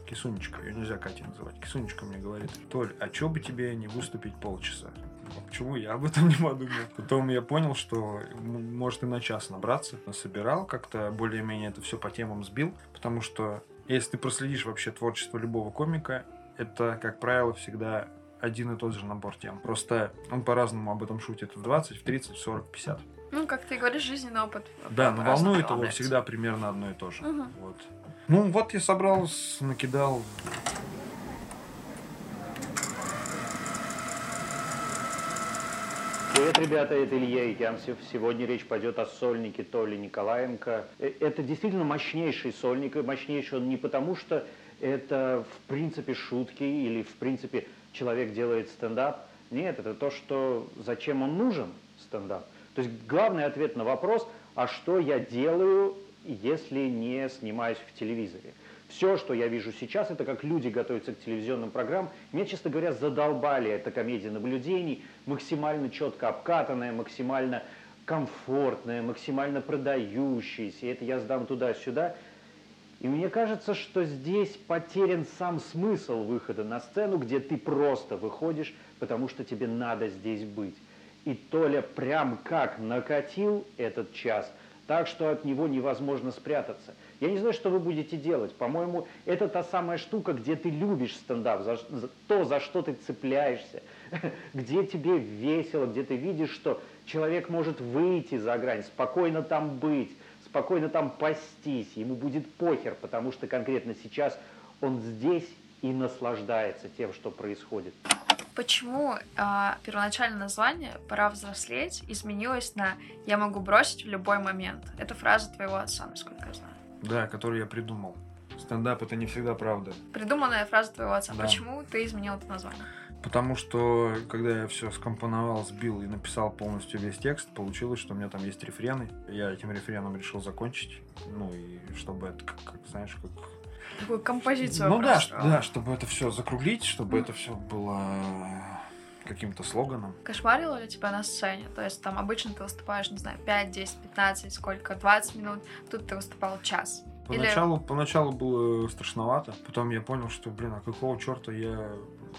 Кисунечка, ее нельзя Катей называть, Кисунечка мне говорит, Толь, а чё бы тебе не выступить полчаса? А Почему я об этом не подумал? Потом я понял, что может и на час набраться. Собирал как-то, более-менее это все по темам сбил, потому что если ты проследишь вообще творчество любого комика, это, как правило, всегда один и тот же набор тем. Просто он по-разному об этом шутит в 20, в 30, в 40, 50. Ну, как ты говоришь, жизненный опыт. Да, но волнует его всегда примерно одно и то же. Мгм. Вот. Ну, вот я собрал, с- накидал. Привет, ребята, это Илья Икямсев. Сегодня речь пойдет о сольнике Толи Николаенко. Э, Это действительно мощнейший сольник, и мощнейший он не потому, что это в принципе шутки или в принципе человек делает стендап. Нет, это то, что зачем он нужен, стендап. То есть главный ответ на вопрос, а что я делаю, если не снимаюсь в телевизоре. Все, что я вижу сейчас, это как люди готовятся к телевизионным программам. Меня, честно говоря, задолбали эта комедия наблюдений, максимально четко обкатанная, максимально комфортная, максимально продающаяся. И это я сдам туда-сюда. И мне кажется, что здесь потерян сам смысл выхода на сцену, где ты просто выходишь, потому что тебе надо здесь быть. И Толя прям как накатил этот час, так что от него невозможно спрятаться. Я не знаю, что вы будете делать. По-моему, это та самая штука, где ты любишь стендап, за, за то, за что ты цепляешься, где тебе весело, где ты видишь, что человек может выйти за грань, спокойно там быть, спокойно там пастись, ему будет похер, потому что конкретно сейчас он здесь и наслаждается тем, что происходит. Почему а, первоначальное название «Пора взрослеть» изменилось на «Я могу бросить в любой момент»? Это фраза твоего отца, насколько я знаю. Да, который я придумал. Стендап это не всегда правда. Придуманная фраза твоего отца. Да. Почему ты изменил это название? Потому что, когда я все скомпоновал, сбил и написал полностью весь текст, получилось, что у меня там есть рефрены. Я этим рефреном решил закончить. Ну, и чтобы это, как, как, знаешь, как... Такую композицию Ну да, ш- да, чтобы это все закруглить, чтобы это все было каким-то слоганом. Кошмарило ли тебя на сцене? То есть там обычно ты выступаешь, не знаю, 5, 10, 15, сколько, 20 минут. Тут ты выступал час. Или- Поначалу, поначалу было страшновато, потом я понял, что, блин, а какого черта я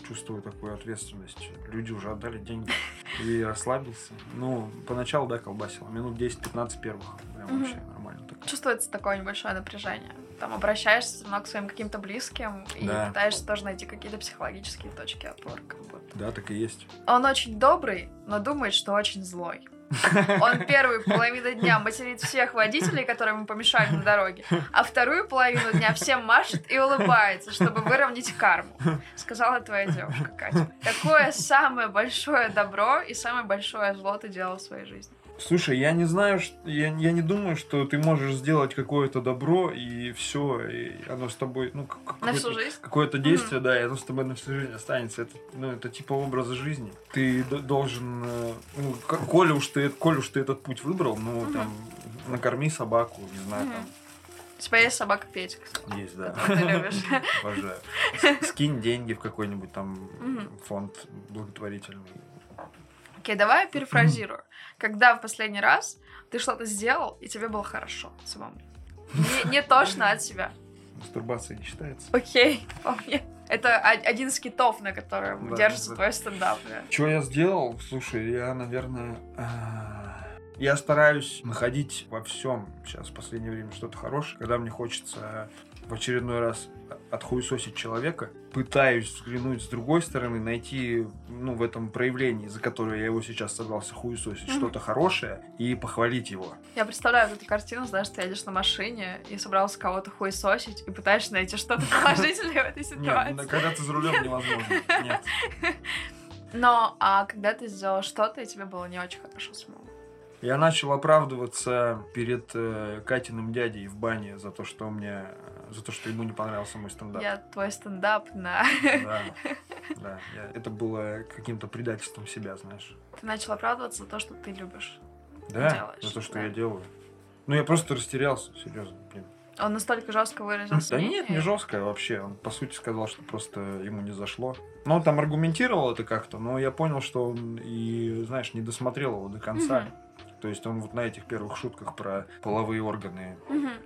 чувствую такую ответственность? Люди уже отдали деньги и расслабился. Ну, поначалу, да, колбасило. Минут 10-15 первых. Прям вообще нормально. Чувствуется такое небольшое напряжение. Там обращаешься все равно к своим каким-то близким и Да. пытаешься тоже найти какие-то психологические точки опоры. Как будто. Да, так и есть. Он очень добрый, но думает, что очень злой. Он первую половину дня материт всех водителей, которые ему помешали на дороге, а вторую половину дня всем машет и улыбается, чтобы выровнять карму. Сказала твоя девушка, Катя. Какое самое большое добро и самое большое зло ты делал в своей жизни? Слушай, я не знаю, я, я не думаю, что ты можешь сделать какое-то добро, и все, и оно с тобой, ну, На всю какое-то- жизнь? Какое-то действие, да, и оно с тобой на всю жизнь останется. Это, ну, это типа образа жизни. Ты должен, э, ну, коли уж ты, коли уж ты этот путь выбрал, ну, Мгм. там, накорми собаку, не знаю, Мгм. там, У тебя есть собака Петя, кстати, есть, да. ты любишь. Обожаю. Скинь деньги в какой-нибудь там фонд благотворительный. Окей, давай я перефразирую. Когда в последний раз ты что-то сделал, и тебе было хорошо самому? Не, не тошно от себя. Мастурбация не считается. Окей, вполне. Это один из китов, на котором Да, держится да. твой стендап. да. Что я сделал? Слушай, я, наверное, а, я стараюсь находить во всем сейчас в последнее время что-то хорошее, когда мне хочется в очередной раз отхуесосить человека, пытаюсь взглянуть с другой стороны, найти, ну, в этом проявлении, за которое я его сейчас собрался хуесосить, Мгм. что-то хорошее и похвалить его. Я представляю вот эту картину, знаешь, ты едешь на машине и собрался кого-то хуесосить и пытаешься найти что-то положительное в этой Нет, ситуации. ну, когда ты за рулем невозможно. Нет. Но а когда ты сделал что-то, и тебе было не очень хорошо самому. Я начал оправдываться перед э, Катиным дядей в бане за то, что мне, за то, что ему не понравился мой стендап. Я твой стендап на... Да, да. я- это было каким-то предательством себя, знаешь. Ты начал оправдываться за то, что ты любишь. Да, Делаешь, за то, что да. я делаю. Ну, я просто растерялся, серьезно, блин. Он настолько жестко выразился. Да нет, не жестко вообще. Он, по сути, сказал, что просто ему не зашло. Ну, он там аргументировал это как-то, но я понял, что он и, знаешь, не досмотрел его до конца. То есть он вот на этих первых шутках про половые органы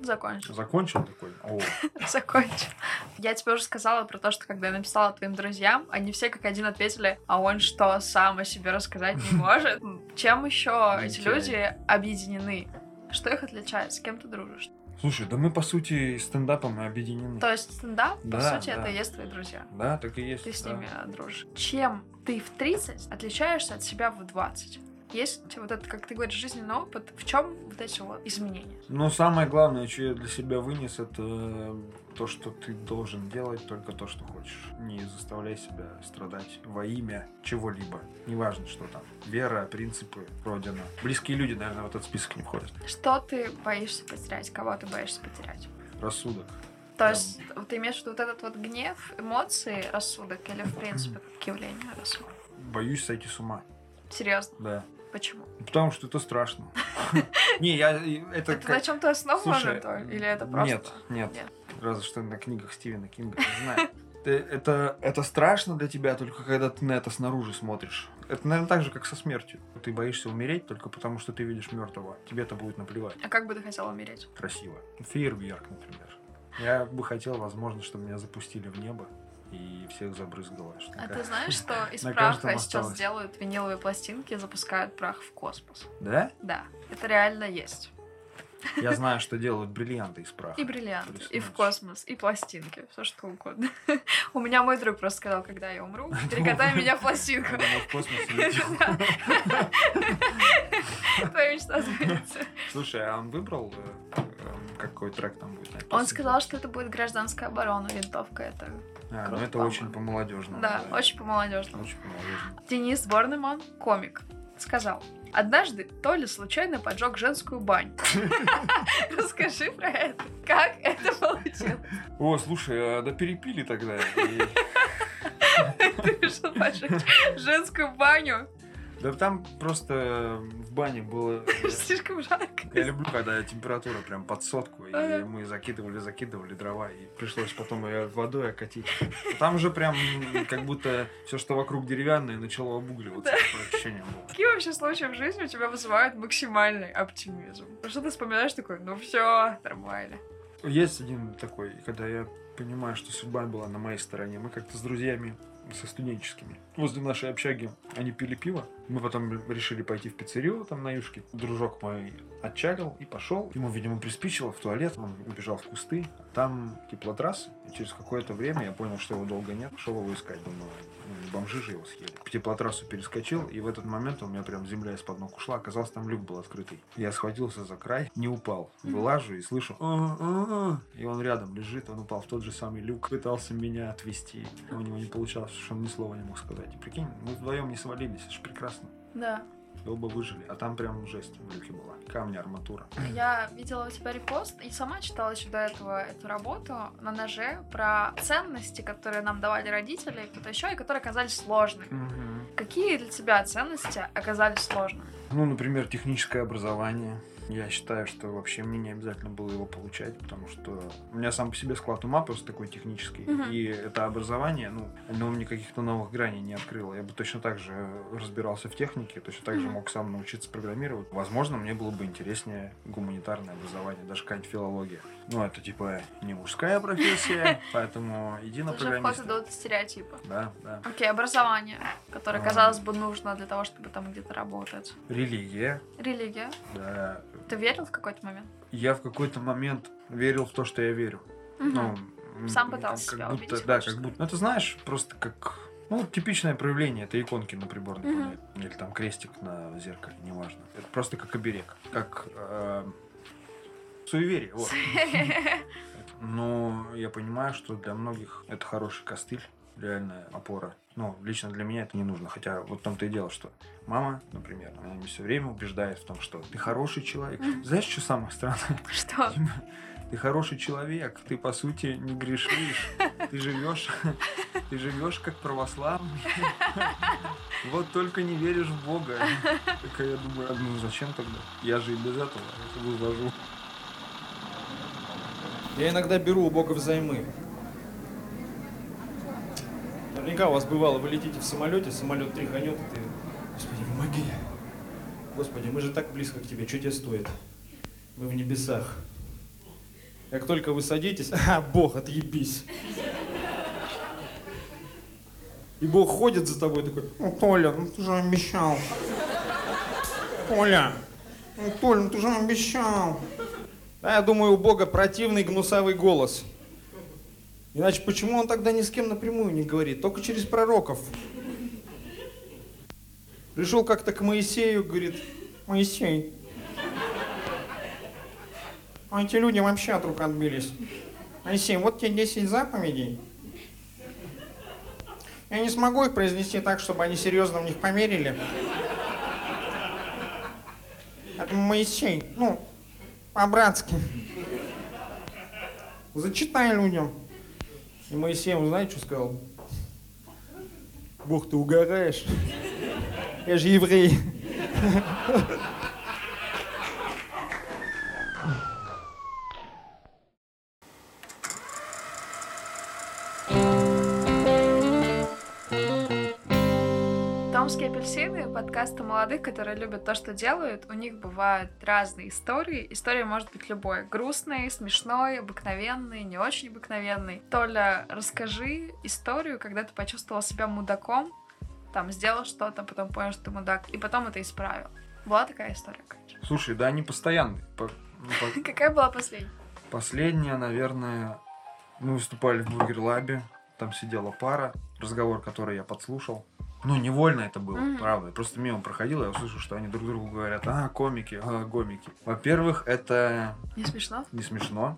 Закончил. закончил такой. О, Закончил. Я тебе уже сказала про то, что когда я написала твоим друзьям, они все как один ответили, а он что, сам о себе рассказать не может? Чем еще эти люди объединены? Что их отличает? С кем ты дружишь? Слушай, да мы, по сути, стендапом и объединены. То есть стендап, по Да, сути, да. это и есть твои друзья. Да, так и есть. Ты с да. ними дружишь. Чем ты в 30 отличаешься от себя в 20? Есть вот этот, как ты говоришь, жизненный опыт? В чем вот эти вот изменения? Ну, самое главное, что я для себя вынес, это то, что ты должен делать только то, что хочешь. Не заставляй себя страдать во имя чего-либо. Неважно, что там. Вера, принципы, родина. Близкие люди, наверное, в этот список не входят. Что ты боишься потерять? Кого ты боишься потерять? Рассудок. То есть ты имеешь в виду вот этот вот гнев, эмоции, рассудок или в принципе как явление рассудок? Боюсь сойти с ума. Серьезно? Да. Почему? Потому что это страшно. Не, я... Это на чем-то основано? Или это просто? Нет, нет. Разве что на книгах Стивена Кинга, не знаю. Это, это страшно для тебя только когда ты на это снаружи смотришь. Это, наверное, так же, как со смертью. Ты боишься умереть только потому, что ты видишь мертвого. Тебе это будет наплевать. А как бы ты хотел умереть? Красиво. Фейерверк, например. Я бы хотел, возможно, чтобы меня запустили в небо и всех забрызгало. что А ты знаешь, что из праха сейчас осталось. делают виниловые пластинки и запускают прах в космос? Да? Да, это реально есть. Я знаю, что делают бриллианты из праха. И бриллианты, и в космос, и пластинки, все что угодно. У меня мой друг просто сказал, когда я умру, перекатай меня в пластинку. В космос. Твоя мечта. Слушай, а он выбрал, э, какой трек там будет написан? Он сказал, что это будет гражданская оборона, винтовка это. А, ну это очень по-молодежному. Да, очень по-молодежному. Очень по-молодежному. Денис Борнеман, комик, сказал, однажды Толя случайно поджег женскую баню. Расскажи про это. Как это получилось? О, слушай, а да перепили тогда. Ты решил поджечь женскую баню? Да там просто в бане было... э, Слишком жарко. Я люблю, когда температура прям под сотку, и мы закидывали, закидывали дрова, и пришлось потом ее водой окатить. Там же прям как будто все, что вокруг деревянное, начало обугливаться. Такое ощущение было. Какие вообще случаи в жизни у тебя вызывают максимальный оптимизм? Что ты вспоминаешь такой, ну все, нормально. Есть один такой, когда я понимаю, что судьба была на моей стороне. Мы как-то с друзьями, со студенческими, возле нашей общаги, они пили пиво. Мы потом решили пойти в пиццерию там на Юшке. Дружок мой отчалил и пошел. Ему, видимо, приспичило в туалет. Он убежал в кусты. Там теплотрасса. И через какое-то время я понял, что его долго нет. Пошел его искать. Думаю, бомжи же его съели. Теплотрассу перескочил. И в этот момент у меня прям земля из-под ног ушла. Оказалось, там люк был открытый. Я схватился за край, не упал. Вылажу и слышу «А, а, а». И он рядом лежит. Он упал в тот же самый люк. Пытался меня отвести. У него не получалось, что он ни слова не мог сказать. И прикинь, мы вдвоем не свалились. Это же прекрасно. Да. И оба выжили. А там прям жесть в люке была. Камни, арматура. Я видела у тебя репост и сама читала еще до этого эту работу на ноже про ценности, которые нам давали родители и кто-то еще, и которые оказались сложными. Какие для тебя ценности оказались сложными? Ну, например, техническое образование. Я считаю, что вообще мне не обязательно было его получать, потому что у меня сам по себе склад ума просто такой технический. Мгм. И это образование, ну, оно мне каких-то новых граней не открыло. Я бы точно так же разбирался в технике, точно так же Мгм. мог сам научиться программировать. Возможно, мне было бы интереснее гуманитарное образование, даже какая-нибудь филология. Ну, это типа не мужская профессия, поэтому иди на Уже вход программиста. идут стереотипы. Да, да. Окей, образование, которое, А. казалось бы, нужно для того, чтобы там где-то работать. Религия, Религия. да. Ты верил в какой-то момент? Я в какой-то момент верил в то, что я верю. Мгм. Ну, Сам пытался как себя будто, убедить, Да, как будто. Ну, ты знаешь, просто как. Ну, типичное проявление это иконки на приборной Мгм. панели. Или там крестик на зеркале, неважно. Это просто как оберег. Как э, суеверие. Вот. Но я понимаю, что для многих это хороший костыль, реальная опора. Ну, лично для меня это не нужно. Хотя вот в том-то и дело, что мама, например, она меня все время убеждает в том, что ты хороший человек. Знаешь, что самое странное? Что? Ты хороший человек, ты по сути не грешишь, ты живешь, ты живешь как православный. Вот только не веришь в Бога. Так я думаю, а ну зачем тогда? Я же и без этого это вывожу. Я иногда беру у Бога взаймы. Наверняка у вас бывало, вы летите в самолете, самолет тряханет, и ты, Господи, помоги. Господи, мы же так близко к тебе, что тебе стоит? Мы в небесах. Как только вы садитесь, а, Бог, отъебись. И Бог ходит за тобой такой, ну, Толя, ну ты же обещал. Толя, ну, Толя, ну ты же обещал. А я думаю, у Бога противный гнусавый голос. Иначе почему он тогда ни с кем напрямую не говорит, только через пророков? Пришел как-то к Моисею, говорит, Моисей, а эти люди вообще от рук отбились. Моисей, вот тебе 10 заповедей. Я не смогу их произнести так, чтобы они серьезно в них поверили. Это Моисей, ну, по-братски. Зачитай людям. И Моисей ему, знаете, что сказал? Бог, ты угораешь. Я же еврей. Томские апельсины — подкаст о молодых, которые любят то, что делают. У них бывают разные истории. История может быть любой. Грустной, смешной, обыкновенной, не очень обыкновенной. Толя, расскажи историю, когда ты почувствовал себя мудаком, там, сделал что-то, потом понял, что ты мудак, и потом это исправил. Была такая история, конечно. Слушай, да они постоянные. По- Ну, по- Какая была последняя? Последняя, наверное, мы выступали в Бургер Лабе. Там сидела пара, разговор, который я подслушал. Ну, невольно это было, Мгм. правда. Я просто мимо проходил, я услышал, что они друг другу говорят, а, комики, а, гомики. Во-первых, это Не смешно? не смешно,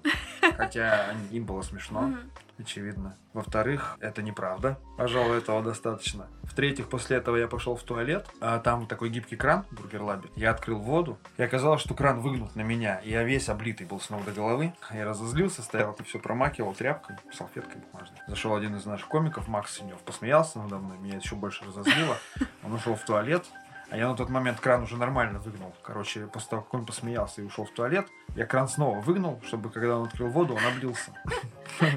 хотя им было смешно, очевидно. Во-вторых, это неправда. Пожалуй, этого достаточно. В-третьих, после этого я пошел в туалет, а там такой гибкий кран в Burger Lab е. Я открыл воду, и оказалось, что кран выгнут на меня, и я весь облитый был с ног до головы. Я разозлился, стоял, это все промакивал тряпкой, салфеткой бумажной. Зашел один из наших комиков, Макс Синев, посмеялся надо мной, меня еще больше разозлило. Он ушел в туалет, а я на тот момент кран уже нормально выгнул. Короче, после того, как он посмеялся и ушел в туалет, я кран снова выгнул, чтобы когда он открыл воду, он облился.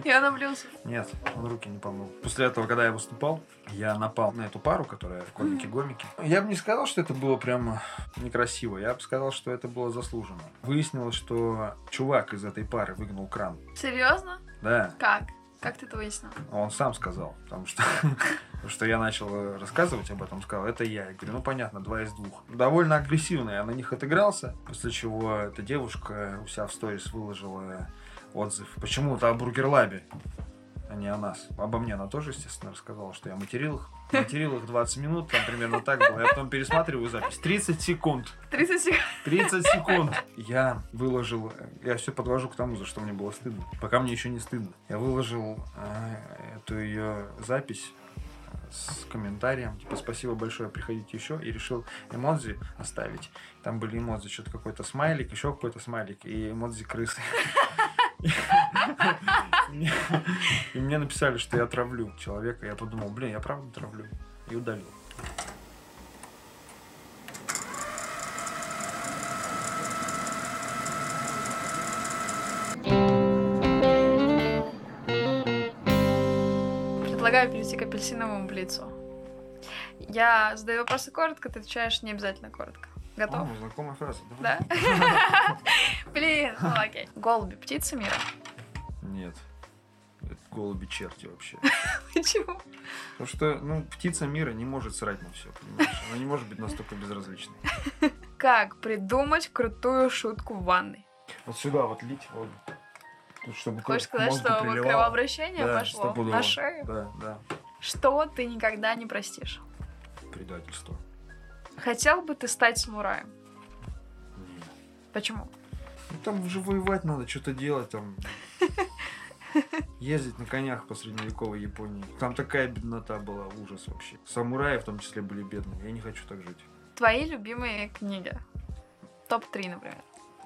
Я наблюдался. Нет, он руки не помыл. После этого, когда я выступал, я напал на эту пару, которая комики-гомики. Я бы не сказал, что это было прям некрасиво. Я бы сказал, что это было заслуженно. Выяснилось, что чувак из этой пары выгнул кран. Серьезно? Да, Как? Как ты это выяснил? он сам сказал, потому что, потому что я начал рассказывать об этом, сказал, это я. Я говорю, ну понятно, два из двух. Довольно агрессивно я на них отыгрался, после чего эта девушка у себя в сторис выложила отзыв почему-то о Бургер Лабе, а не о нас. Обо мне она тоже, естественно, рассказала, что я материл их. Материл их 20 минут, там примерно так было. Я потом пересматриваю запись. 30 секунд. 30 секунд. 30 секунд. Я выложил, я все подвожу к тому, за что мне было стыдно. Пока мне еще не стыдно. Я выложил э, эту ее запись э, с комментарием, типа, спасибо большое, приходите еще, и решил эмодзи оставить. Там были эмодзи, что-то какой-то смайлик, еще какой-то смайлик, и эмодзи крысы. И мне написали, что я травлю человека. Я подумал, блин, я правда травлю. И удалил. Предлагаю перейти к апельсиновому блицу. Я задаю вопросы коротко, ты отвечаешь не обязательно коротко. Готов? О, знакомая фраза, да? Да? Блин, ну окей. Голуби, птицы мира. Нет. Голуби черти вообще. Почему? Потому что, ну, птица мира не может срать на все, понимаешь? Она не может быть настолько безразличной. Как придумать крутую шутку в ванной? Вот сюда вот лить воду. Чтобы Хочешь сказать, что приливало. кровообращение Да, пошло на шею? Да, да. Что ты никогда не простишь? Предательство. Хотел бы ты стать самураем? Нет. Почему? Ну, там же воевать надо, что-то делать там. Ездить на конях по средневековой Японии. Там такая беднота была, ужас вообще. Самураи в том числе были бедными. Я не хочу так жить. Твои любимые книги? Топ-3, например.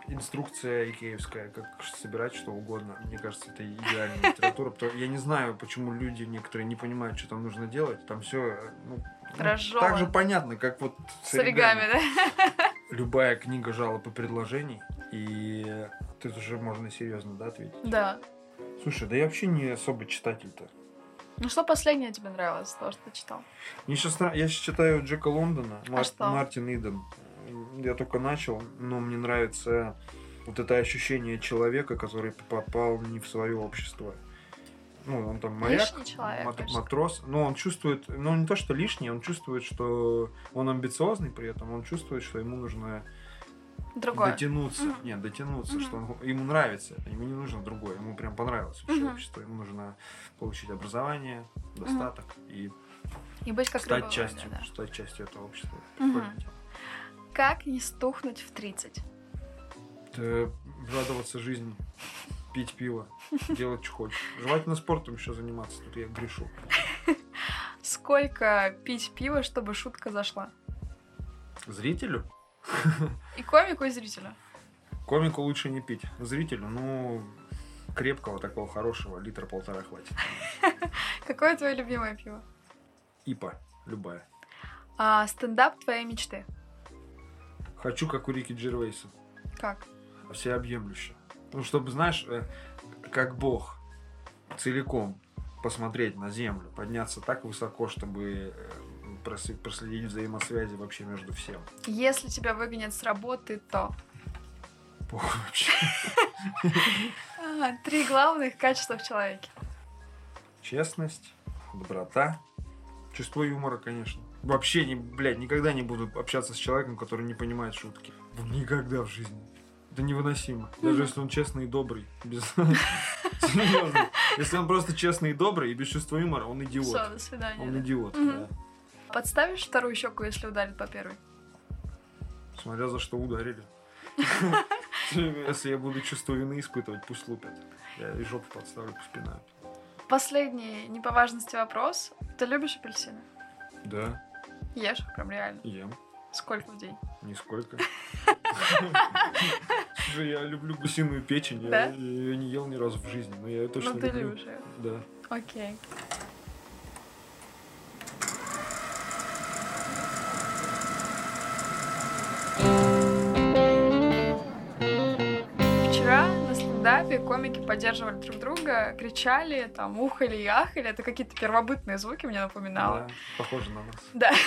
Инструкция икеевская, как собирать что угодно. Мне кажется, это идеальная литература. потому- Я не знаю, почему люди некоторые не понимают, что там нужно делать. Там все ну, ну, так же понятно, как вот С оригами, да? Любая книга жалоб и предложений. И тут уже можно серьезно, да, ответить. Да. Слушай, да я вообще не особо читатель-то. Ну что последнее тебе нравилось, того, что ты читал? Мне сейчас, я сейчас читаю Джека Лондона, Мар- А что? Мартин Иден. Я только начал, но мне нравится вот это ощущение человека, который попал не в свое общество. Ну, он там моряк, Лишний человек, мат- матрос, но он чувствует, ну не то, что лишний, он чувствует, что он амбициозный при этом, он чувствует, что ему нужно Другое. дотянуться. Мгм. Нет, дотянуться, Мгм. что он- ему нравится. это, Ему не нужно другое. Ему прям понравилось вообще Мгм. общество. Ему нужно получить образование, достаток и И быть как стать рыба в частью, воде, да. стать частью этого общества. Тема. Как не стухнуть в 30? Э, радоваться жизни, пить пиво, делать, что хочешь. Желательно спортом еще заниматься. Тут я грешу. Сколько пить пиво, чтобы шутка зашла? Зрителю? И комику, и зрителю. Комику лучше не пить. Зрителю, ну, крепкого такого хорошего, литра полтора хватит. Какое твое любимое пиво? Ипа, любая. А, стендап твоей мечты. Хочу, как у Рики Джервейса. Как? всеобъемлюще. Ну, чтобы, знаешь, э, как Бог целиком посмотреть на Землю, подняться так высоко, чтобы э, проследить взаимосвязи вообще между всем. Если тебя выгонят с работы, то... Три главных качества в человеке. Честность, доброта, чувство юмора, конечно. Вообще, не, блядь, никогда не буду общаться с человеком, который не понимает шутки. Никогда в жизни. Это невыносимо. Даже если он честный и добрый. Без... Серьезно. Если он просто честный и добрый и без чувства юмора, он идиот. Все, до свидания. Он идиот, да. Подставишь вторую щеку, если ударит по первой? Смотря за что ударили. Если я буду чувство вины испытывать, пусть лупят. Я и жопу подставлю, пусть пинают. Последний, не по важности вопрос. Ты любишь апельсины? Да, Ешь их прям реально. ем. Сколько в день? Нисколько. Слушай, я люблю гусиную печень. Я ее не ел ни разу в жизни, но я ее точно ну, ты люблю. любишь ее. Да. Окей. Стендапе комики поддерживали друг друга, кричали, там, ухали и ахали. Это какие-то первобытные звуки мне напоминало. Да, похоже на нас. Да.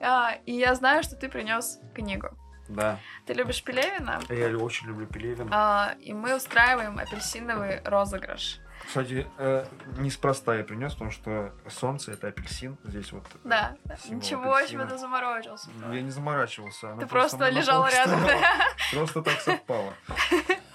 А, И я знаю, что ты принес книгу. Да. Ты любишь Пелевина? Я очень люблю Пелевина. А, И мы устраиваем апельсиновый розыгрыш. Кстати, э, неспроста я принес, потому что солнце это апельсин. Здесь вот. э, Да. Ничего апельсина. себе ты заморочился. Я не заморачивался. Ты просто на лежал рядом. Просто так совпало.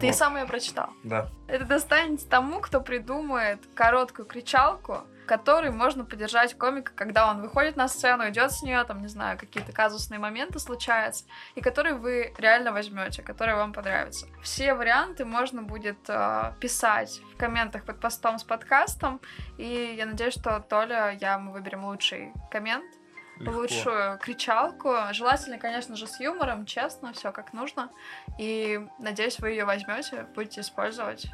Ты Вот. сам ее прочитал. Да. Это достанется тому, кто придумает короткую кричалку, которой можно поддержать комика, когда он выходит на сцену, идет с нее, там, не знаю, какие-то казусные моменты случаются, и который вы реально возьмете, который вам понравится. Все варианты можно будет э, писать в комментах под постом с подкастом, и я надеюсь, что Толя, я, мы выберем лучший коммент, Легко. лучшую кричалку. Желательно, конечно же, с юмором, честно, все как нужно. И надеюсь, вы ее возьмете, будете использовать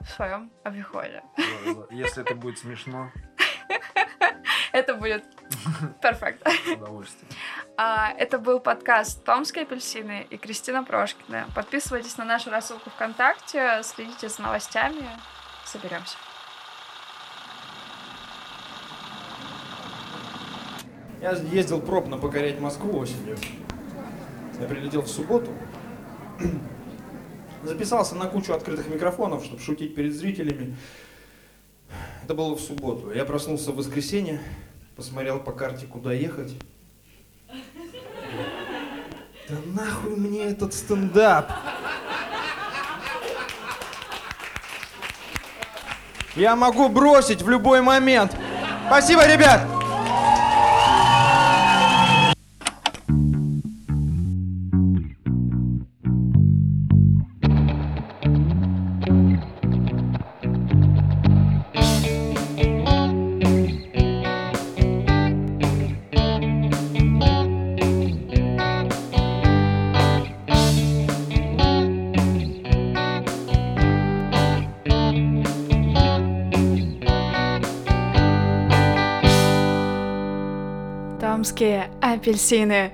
в своем обиходе. Если это будет смешно, Это будет перфект. с удовольствием. А, это был подкаст «Томские апельсины» и Кристина Прошкина. Подписывайтесь на нашу рассылку ВКонтакте, следите за новостями. Соберемся. Я ездил пробно покорять Москву осенью. Я прилетел в субботу. Записался на кучу открытых микрофонов, чтобы шутить перед зрителями. Это было в субботу. Я проснулся в воскресенье, посмотрел по карте, куда ехать. Да нахуй мне этот стендап? Я могу бросить в любой момент. Спасибо, ребят! Апельсины.